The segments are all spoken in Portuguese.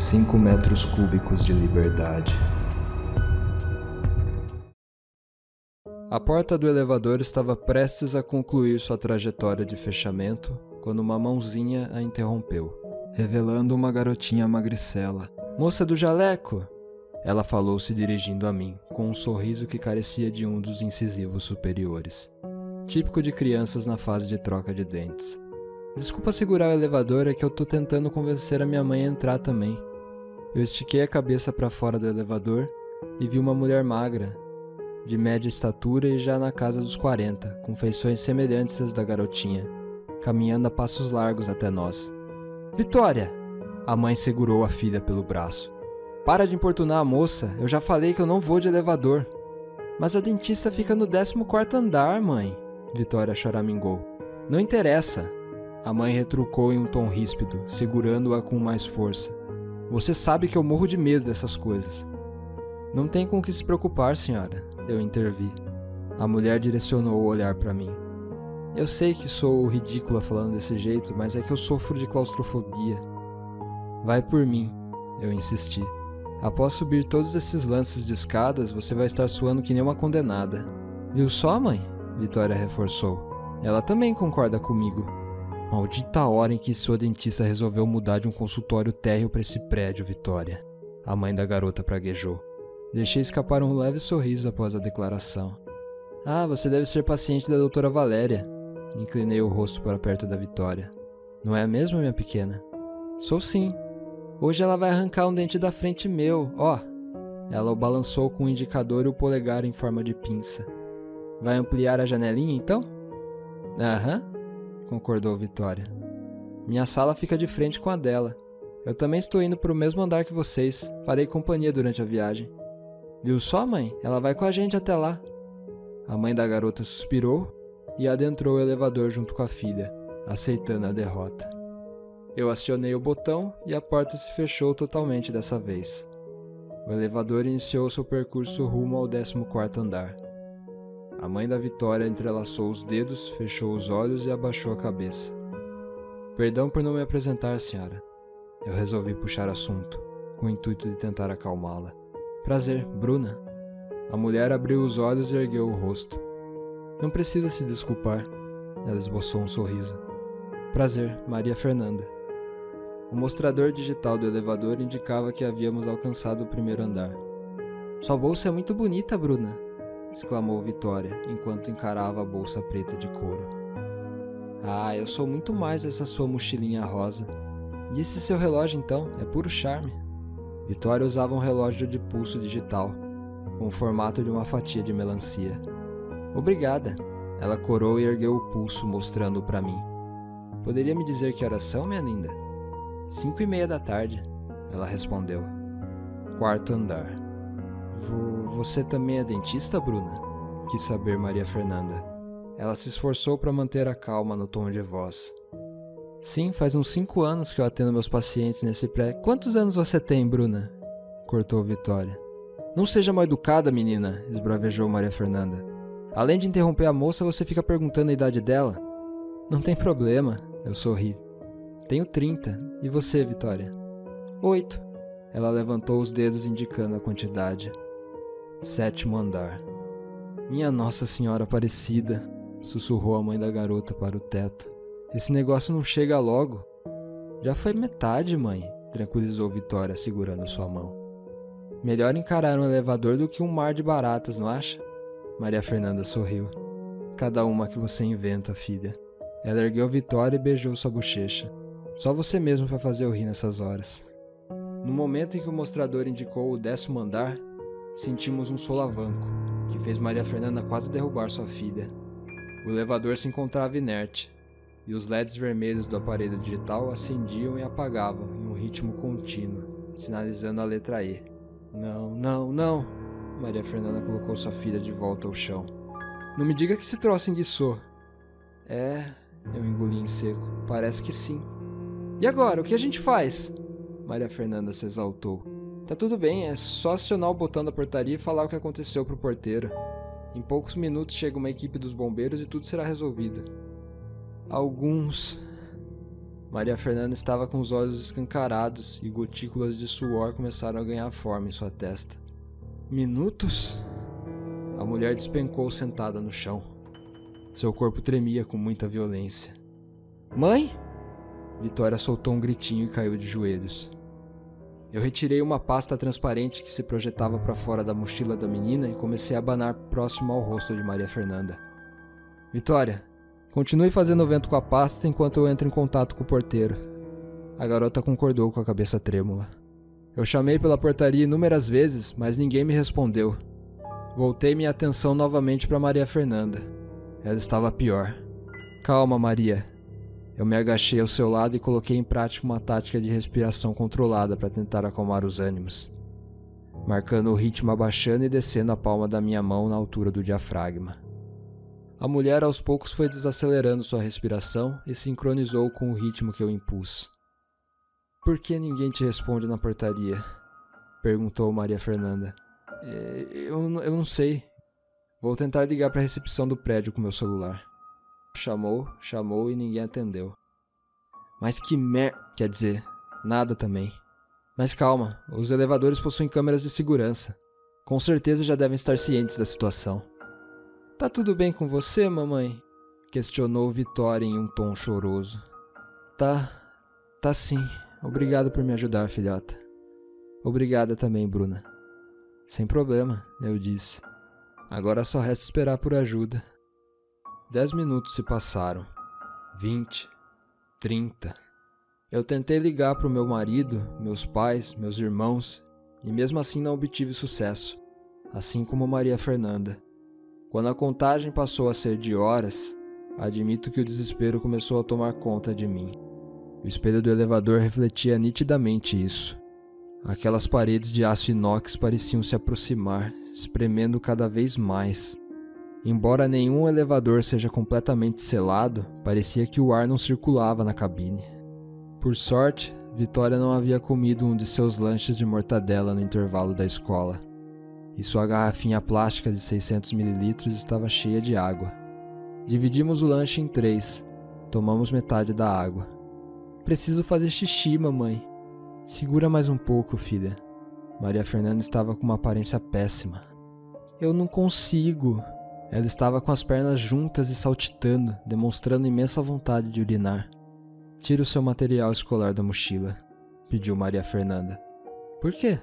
Cinco metros cúbicos de liberdade. A porta do elevador estava prestes a concluir sua trajetória de fechamento quando uma mãozinha a interrompeu, revelando uma garotinha magricela. Moça do jaleco! Ela falou se dirigindo a mim, com um sorriso que carecia de um dos incisivos superiores, típico de crianças na fase de troca de dentes. Desculpa segurar o elevador, é que eu tô tentando convencer a minha mãe a entrar também. Eu estiquei a cabeça para fora do elevador e vi uma mulher magra, de média estatura e já na casa dos 40, com feições semelhantes às da garotinha, caminhando a passos largos até nós. Vitória! A mãe segurou a filha pelo braço. Para de importunar a moça, eu já falei que eu não vou de elevador. Mas a dentista fica no 14 andar, mãe. Vitória choramingou. Não interessa. A mãe retrucou em um tom ríspido, segurando-a com mais força. Você sabe que eu morro de medo dessas coisas. Não tem com que se preocupar, senhora. Eu intervi. A mulher direcionou o olhar para mim. Eu sei que sou ridícula falando desse jeito, mas é que eu sofro de claustrofobia. Vai por mim, eu insisti. Após subir todos esses lances de escadas, você vai estar suando que nem uma condenada. Viu só, mãe? Vitória reforçou. Ela também concorda comigo. Maldita hora em que sua dentista resolveu mudar de um consultório térreo para esse prédio, Vitória. A mãe da garota praguejou. Deixei escapar um leve sorriso após a declaração. Ah, você deve ser paciente da doutora Valéria. Inclinei o rosto para perto da Vitória. Não é mesmo, minha pequena? Sou sim. Hoje ela vai arrancar um dente da frente meu, ó. Ela o balançou com o indicador e o polegar em forma de pinça. Vai ampliar a janelinha então? Aham, concordou Vitória. Minha sala fica de frente com a dela. Eu também estou indo para o mesmo andar que vocês. Farei companhia durante a viagem. Viu só, mãe? Ela vai com a gente até lá. A mãe da garota suspirou e adentrou o elevador junto com a filha, aceitando a derrota. Eu acionei o botão e a porta se fechou totalmente dessa vez. O elevador iniciou seu percurso rumo ao 14 andar. A mãe da Vitória entrelaçou os dedos, fechou os olhos e abaixou a cabeça. Perdão por não me apresentar, senhora. Eu resolvi puxar assunto, com o intuito de tentar acalmá-la. Prazer, Bruna. A mulher abriu os olhos e ergueu o rosto. Não precisa se desculpar. Ela esboçou um sorriso. Prazer, Maria Fernanda. O mostrador digital do elevador indicava que havíamos alcançado o primeiro andar. Sua bolsa é muito bonita, Bruna, exclamou Vitória enquanto encarava a bolsa preta de couro. Ah, eu sou muito mais essa sua mochilinha rosa. E esse seu relógio então? É puro charme. Vitória usava um relógio de pulso digital, com o formato de uma fatia de melancia. Obrigada. Ela corou e ergueu o pulso, mostrando-o para mim. Poderia me dizer que horas são, minha linda? Cinco e meia da tarde, ela respondeu. Quarto andar. Você também é dentista, Bruna? Quis saber Maria Fernanda. Ela se esforçou para manter a calma no tom de voz. Sim, faz uns cinco anos que eu atendo meus pacientes nesse pré. Quantos anos você tem, Bruna? Cortou Vitória. Não seja mal educada, menina, esbravejou Maria Fernanda. Além de interromper a moça, você fica perguntando a idade dela? Não tem problema, eu sorri. Tenho 30. E você, Vitória? Oito. Ela levantou os dedos indicando a quantidade. Sétimo andar. Minha Nossa Senhora Aparecida, sussurrou a mãe da garota para o teto. Esse negócio não chega logo. Já foi metade, mãe, tranquilizou Vitória, segurando sua mão. Melhor encarar um elevador do que um mar de baratas, não acha? Maria Fernanda sorriu. Cada uma que você inventa, filha. Ela ergueu Vitória e beijou sua bochecha. Só você mesmo para fazer eu rir nessas horas. No momento em que o mostrador indicou o décimo andar, sentimos um solavanco, que fez Maria Fernanda quase derrubar sua filha. O elevador se encontrava inerte, e os LEDs vermelhos do aparelho digital acendiam e apagavam em um ritmo contínuo, sinalizando a letra E. Não, não, não! Maria Fernanda colocou sua filha de volta ao chão. Não me diga que se troço enguiçou. É, eu engoli em seco. Parece que sim. E agora, o que a gente faz? Maria Fernanda se exaltou. Tá tudo bem, é só acionar o botão da portaria e falar o que aconteceu pro porteiro. Em poucos minutos chega uma equipe dos bombeiros e tudo será resolvido. Alguns. Maria Fernanda estava com os olhos escancarados e gotículas de suor começaram a ganhar forma em sua testa. Minutos? A mulher despencou sentada no chão. Seu corpo tremia com muita violência. Mãe? Vitória soltou um gritinho e caiu de joelhos. Eu retirei uma pasta transparente que se projetava para fora da mochila da menina e comecei a abanar próximo ao rosto de Maria Fernanda. Vitória, continue fazendo vento com a pasta enquanto eu entro em contato com o porteiro. A garota concordou com a cabeça trêmula. Eu chamei pela portaria inúmeras vezes, mas ninguém me respondeu. Voltei minha atenção novamente para Maria Fernanda. Ela estava pior. Calma, Maria, eu me agachei ao seu lado e coloquei em prática uma tática de respiração controlada para tentar acalmar os ânimos, marcando o ritmo abaixando e descendo a palma da minha mão na altura do diafragma. A mulher aos poucos foi desacelerando sua respiração e sincronizou com o ritmo que eu impus. Por que ninguém te responde na portaria? perguntou Maria Fernanda. É, eu, eu não sei. Vou tentar ligar para a recepção do prédio com meu celular. Chamou, chamou e ninguém atendeu. Mas que mer... Quer dizer, nada também. Mas calma, os elevadores possuem câmeras de segurança. Com certeza já devem estar cientes da situação. Tá tudo bem com você, mamãe? Questionou Vitória em um tom choroso. Tá, tá sim. Obrigado por me ajudar, filhota. Obrigada também, Bruna. Sem problema, eu disse. Agora só resta esperar por ajuda. Dez minutos se passaram. Vinte. Trinta. Eu tentei ligar para o meu marido, meus pais, meus irmãos, e mesmo assim não obtive sucesso, assim como Maria Fernanda. Quando a contagem passou a ser de horas, admito que o desespero começou a tomar conta de mim. O espelho do elevador refletia nitidamente isso. Aquelas paredes de aço inox pareciam se aproximar, espremendo cada vez mais. Embora nenhum elevador seja completamente selado, parecia que o ar não circulava na cabine. Por sorte, Vitória não havia comido um de seus lanches de mortadela no intervalo da escola, e sua garrafinha plástica de 600 ml estava cheia de água. Dividimos o lanche em três, tomamos metade da água. Preciso fazer xixi, mamãe. Segura mais um pouco, filha. Maria Fernanda estava com uma aparência péssima. Eu não consigo, ela estava com as pernas juntas e saltitando, demonstrando imensa vontade de urinar. Tire o seu material escolar da mochila, pediu Maria Fernanda. Por quê?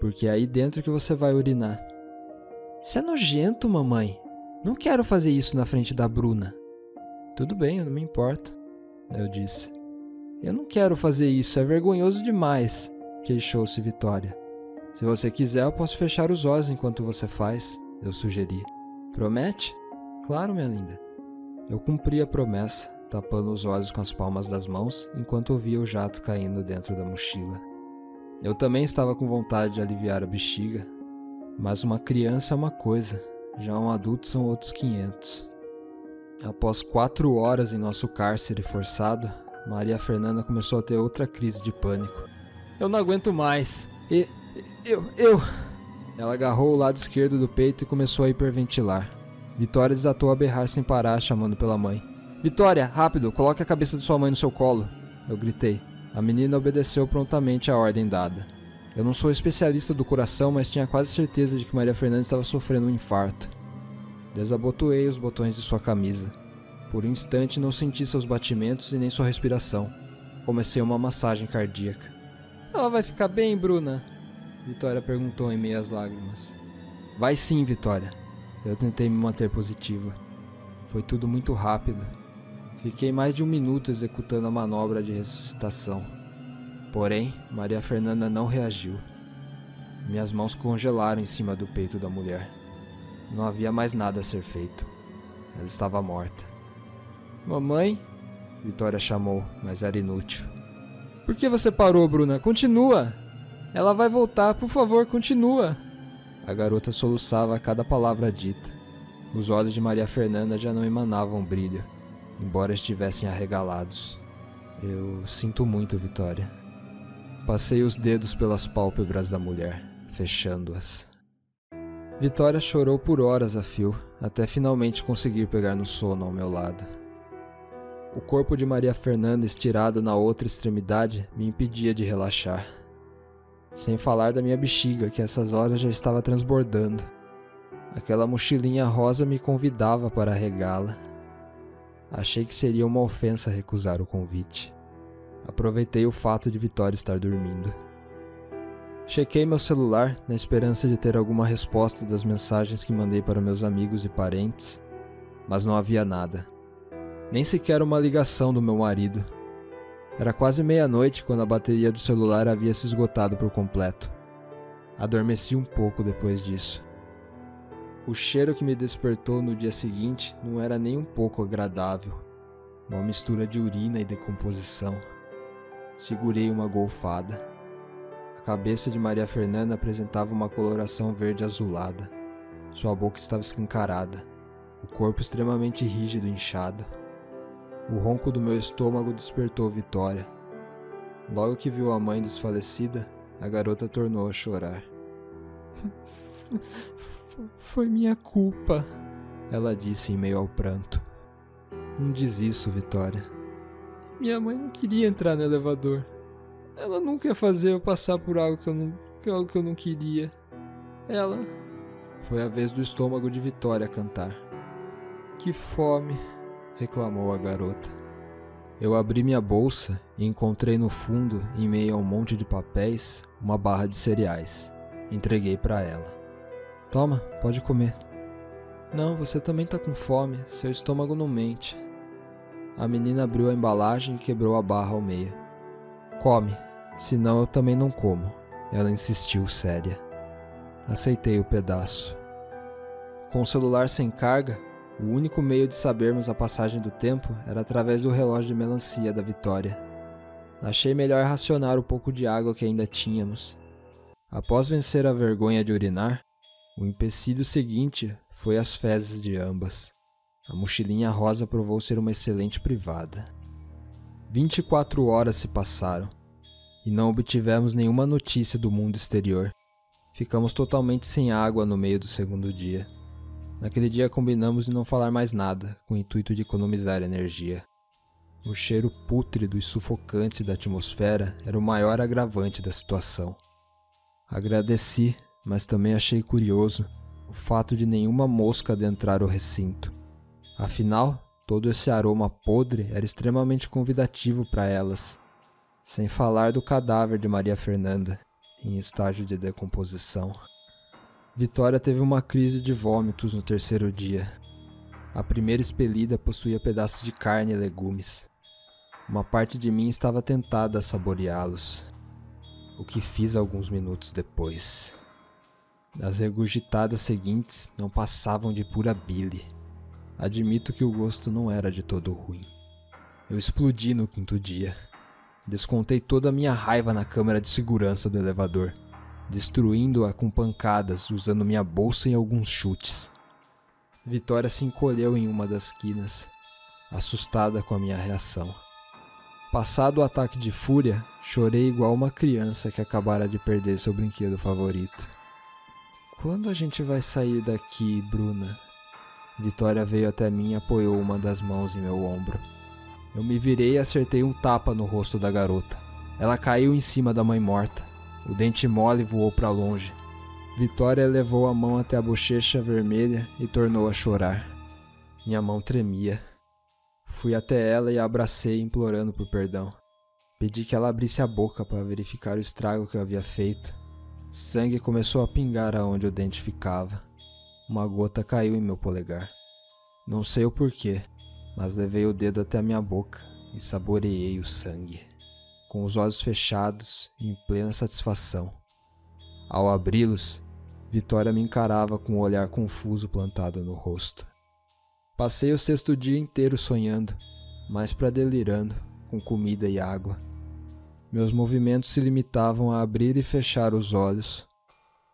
Porque é aí dentro que você vai urinar. Isso é nojento, mamãe. Não quero fazer isso na frente da Bruna. Tudo bem, eu não me importo, eu disse. Eu não quero fazer isso, é vergonhoso demais, queixou-se Vitória. Se você quiser, eu posso fechar os olhos enquanto você faz, eu sugeri. Promete? Claro, minha linda. Eu cumpri a promessa, tapando os olhos com as palmas das mãos enquanto ouvia o jato caindo dentro da mochila. Eu também estava com vontade de aliviar a bexiga, mas uma criança é uma coisa, já um adulto são outros 500. Após quatro horas em nosso cárcere forçado, Maria Fernanda começou a ter outra crise de pânico. Eu não aguento mais. E. Eu. Eu. Ela agarrou o lado esquerdo do peito e começou a hiperventilar. Vitória desatou a berrar sem parar, chamando pela mãe. Vitória, rápido, coloque a cabeça de sua mãe no seu colo. Eu gritei. A menina obedeceu prontamente à ordem dada. Eu não sou especialista do coração, mas tinha quase certeza de que Maria Fernanda estava sofrendo um infarto. Desabotoei os botões de sua camisa. Por um instante não senti seus batimentos e nem sua respiração. Comecei uma massagem cardíaca. Ela vai ficar bem, Bruna? Vitória perguntou em meio às lágrimas. Vai sim, Vitória. Eu tentei me manter positiva. Foi tudo muito rápido. Fiquei mais de um minuto executando a manobra de ressuscitação. Porém, Maria Fernanda não reagiu. Minhas mãos congelaram em cima do peito da mulher. Não havia mais nada a ser feito. Ela estava morta. Mamãe? Vitória chamou, mas era inútil. Por que você parou, Bruna? Continua! Ela vai voltar, por favor, continua. A garota soluçava a cada palavra dita. Os olhos de Maria Fernanda já não emanavam brilho, embora estivessem arregalados. Eu sinto muito, Vitória. Passei os dedos pelas pálpebras da mulher, fechando-as. Vitória chorou por horas a fio, até finalmente conseguir pegar no sono ao meu lado. O corpo de Maria Fernanda estirado na outra extremidade me impedia de relaxar. Sem falar da minha bexiga, que essas horas já estava transbordando. Aquela mochilinha rosa me convidava para regá-la. Achei que seria uma ofensa recusar o convite. Aproveitei o fato de Vitória estar dormindo. Chequei meu celular na esperança de ter alguma resposta das mensagens que mandei para meus amigos e parentes, mas não havia nada. Nem sequer uma ligação do meu marido. Era quase meia-noite quando a bateria do celular havia se esgotado por completo. Adormeci um pouco depois disso. O cheiro que me despertou no dia seguinte não era nem um pouco agradável. Uma mistura de urina e decomposição. Segurei uma golfada. A cabeça de Maria Fernanda apresentava uma coloração verde azulada. Sua boca estava escancarada, o corpo extremamente rígido e inchado. O ronco do meu estômago despertou Vitória. Logo que viu a mãe desfalecida, a garota tornou a chorar. Foi minha culpa, ela disse em meio ao pranto. Não diz isso, Vitória. Minha mãe não queria entrar no elevador. Ela nunca ia fazer eu passar por algo que eu não, algo que eu não queria. Ela. Foi a vez do estômago de Vitória cantar. Que fome reclamou a garota. Eu abri minha bolsa e encontrei no fundo, em meio a um monte de papéis, uma barra de cereais. Entreguei para ela. Toma, pode comer. Não, você também tá com fome, seu estômago não mente. A menina abriu a embalagem e quebrou a barra ao meio. Come, senão eu também não como. Ela insistiu séria. Aceitei o pedaço. Com o celular sem carga, o único meio de sabermos a passagem do tempo era através do relógio de melancia da Vitória. Achei melhor racionar o pouco de água que ainda tínhamos. Após vencer a vergonha de urinar, o empecilho seguinte foi as fezes de ambas. A mochilinha rosa provou ser uma excelente privada. 24 horas se passaram e não obtivemos nenhuma notícia do mundo exterior. Ficamos totalmente sem água no meio do segundo dia. Naquele dia combinamos de não falar mais nada, com o intuito de economizar energia. O cheiro pútrido e sufocante da atmosfera era o maior agravante da situação. Agradeci, mas também achei curioso o fato de nenhuma mosca adentrar o recinto. Afinal, todo esse aroma podre era extremamente convidativo para elas, sem falar do cadáver de Maria Fernanda, em estágio de decomposição. Vitória teve uma crise de vômitos no terceiro dia. A primeira expelida possuía pedaços de carne e legumes. Uma parte de mim estava tentada a saboreá-los, o que fiz alguns minutos depois. As regurgitadas seguintes não passavam de pura bile. Admito que o gosto não era de todo ruim. Eu explodi no quinto dia. Descontei toda a minha raiva na câmara de segurança do elevador destruindo-a com pancadas, usando minha bolsa e alguns chutes. Vitória se encolheu em uma das quinas, assustada com a minha reação. Passado o ataque de fúria, chorei igual uma criança que acabara de perder seu brinquedo favorito. Quando a gente vai sair daqui, Bruna? Vitória veio até mim e apoiou uma das mãos em meu ombro. Eu me virei e acertei um tapa no rosto da garota. Ela caiu em cima da mãe morta. O dente mole voou para longe. Vitória levou a mão até a bochecha vermelha e tornou a chorar. Minha mão tremia. Fui até ela e a abracei, implorando por perdão. Pedi que ela abrisse a boca para verificar o estrago que eu havia feito. Sangue começou a pingar aonde o dente ficava. Uma gota caiu em meu polegar. Não sei o porquê, mas levei o dedo até a minha boca e saboreei o sangue com os olhos fechados e em plena satisfação. Ao abri-los, Vitória me encarava com um olhar confuso plantado no rosto. Passei o sexto dia inteiro sonhando, mais para delirando, com comida e água. Meus movimentos se limitavam a abrir e fechar os olhos.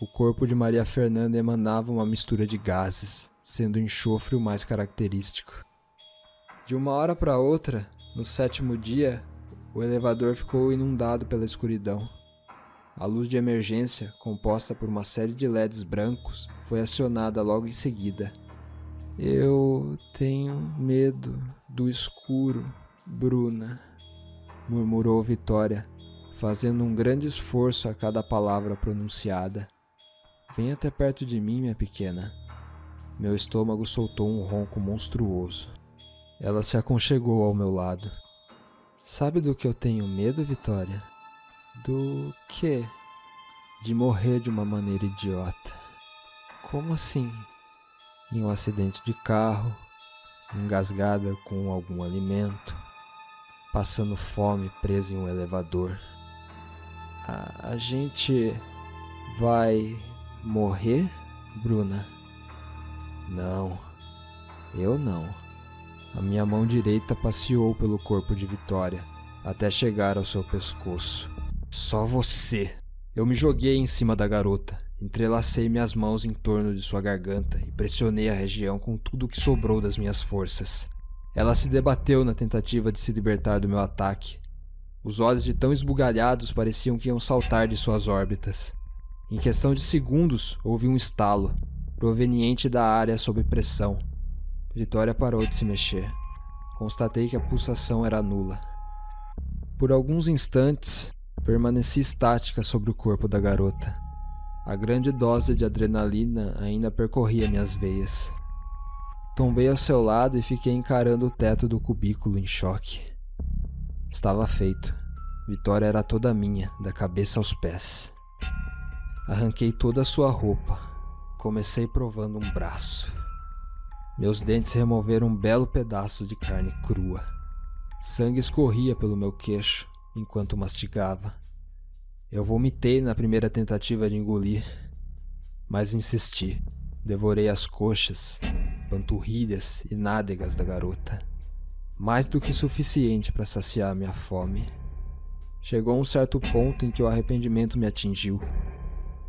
O corpo de Maria Fernanda emanava uma mistura de gases, sendo o enxofre o mais característico. De uma hora para outra, no sétimo dia, o elevador ficou inundado pela escuridão. A luz de emergência, composta por uma série de LEDs brancos, foi acionada logo em seguida. Eu tenho medo do escuro, Bruna, murmurou Vitória, fazendo um grande esforço a cada palavra pronunciada. Vem até perto de mim, minha pequena. Meu estômago soltou um ronco monstruoso. Ela se aconchegou ao meu lado. Sabe do que eu tenho medo, Vitória? Do quê? De morrer de uma maneira idiota. Como assim? Em um acidente de carro, engasgada com algum alimento, passando fome presa em um elevador. A, a gente vai morrer, Bruna? Não, eu não. A minha mão direita passeou pelo corpo de Vitória até chegar ao seu pescoço. Só você! Eu me joguei em cima da garota, entrelacei minhas mãos em torno de sua garganta e pressionei a região com tudo o que sobrou das minhas forças. Ela se debateu na tentativa de se libertar do meu ataque. Os olhos de tão esbugalhados pareciam que iam saltar de suas órbitas. Em questão de segundos, houve um estalo, proveniente da área sob pressão. Vitória parou de se mexer. Constatei que a pulsação era nula. Por alguns instantes, permaneci estática sobre o corpo da garota. A grande dose de adrenalina ainda percorria minhas veias. Tombei ao seu lado e fiquei encarando o teto do cubículo em choque. Estava feito. Vitória era toda minha, da cabeça aos pés. Arranquei toda a sua roupa. Comecei provando um braço. Meus dentes removeram um belo pedaço de carne crua. Sangue escorria pelo meu queixo enquanto mastigava. Eu vomitei na primeira tentativa de engolir, mas insisti. Devorei as coxas, panturrilhas e nádegas da garota. Mais do que suficiente para saciar minha fome. Chegou um certo ponto em que o arrependimento me atingiu.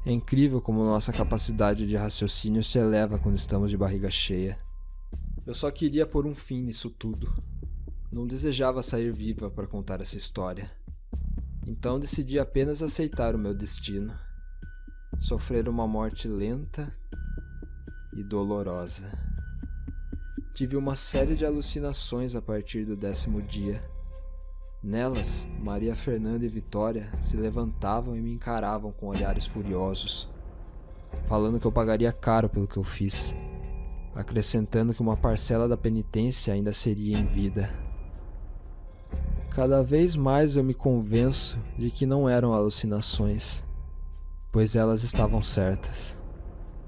É incrível como nossa capacidade de raciocínio se eleva quando estamos de barriga cheia. Eu só queria pôr um fim nisso tudo. Não desejava sair viva para contar essa história. Então decidi apenas aceitar o meu destino. Sofrer uma morte lenta e dolorosa. Tive uma série de alucinações a partir do décimo dia. Nelas, Maria Fernanda e Vitória se levantavam e me encaravam com olhares furiosos, falando que eu pagaria caro pelo que eu fiz, acrescentando que uma parcela da penitência ainda seria em vida. Cada vez mais eu me convenço de que não eram alucinações, pois elas estavam certas.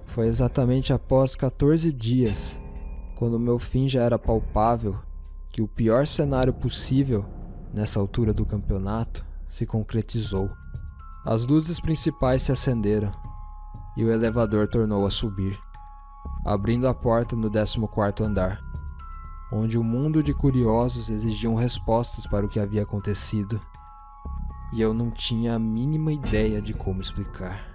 Foi exatamente após 14 dias quando meu fim já era palpável, que o pior cenário possível nessa altura do campeonato se concretizou. As luzes principais se acenderam e o elevador tornou a subir, abrindo a porta no 14 andar, onde um mundo de curiosos exigiam respostas para o que havia acontecido, e eu não tinha a mínima ideia de como explicar.